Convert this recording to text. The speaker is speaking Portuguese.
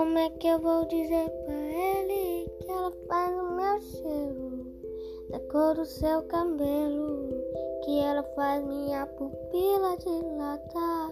Como é que eu vou dizer pra ele que ela faz o meu cheiro? Da cor do seu cabelo, que ela faz minha pupila dilatar.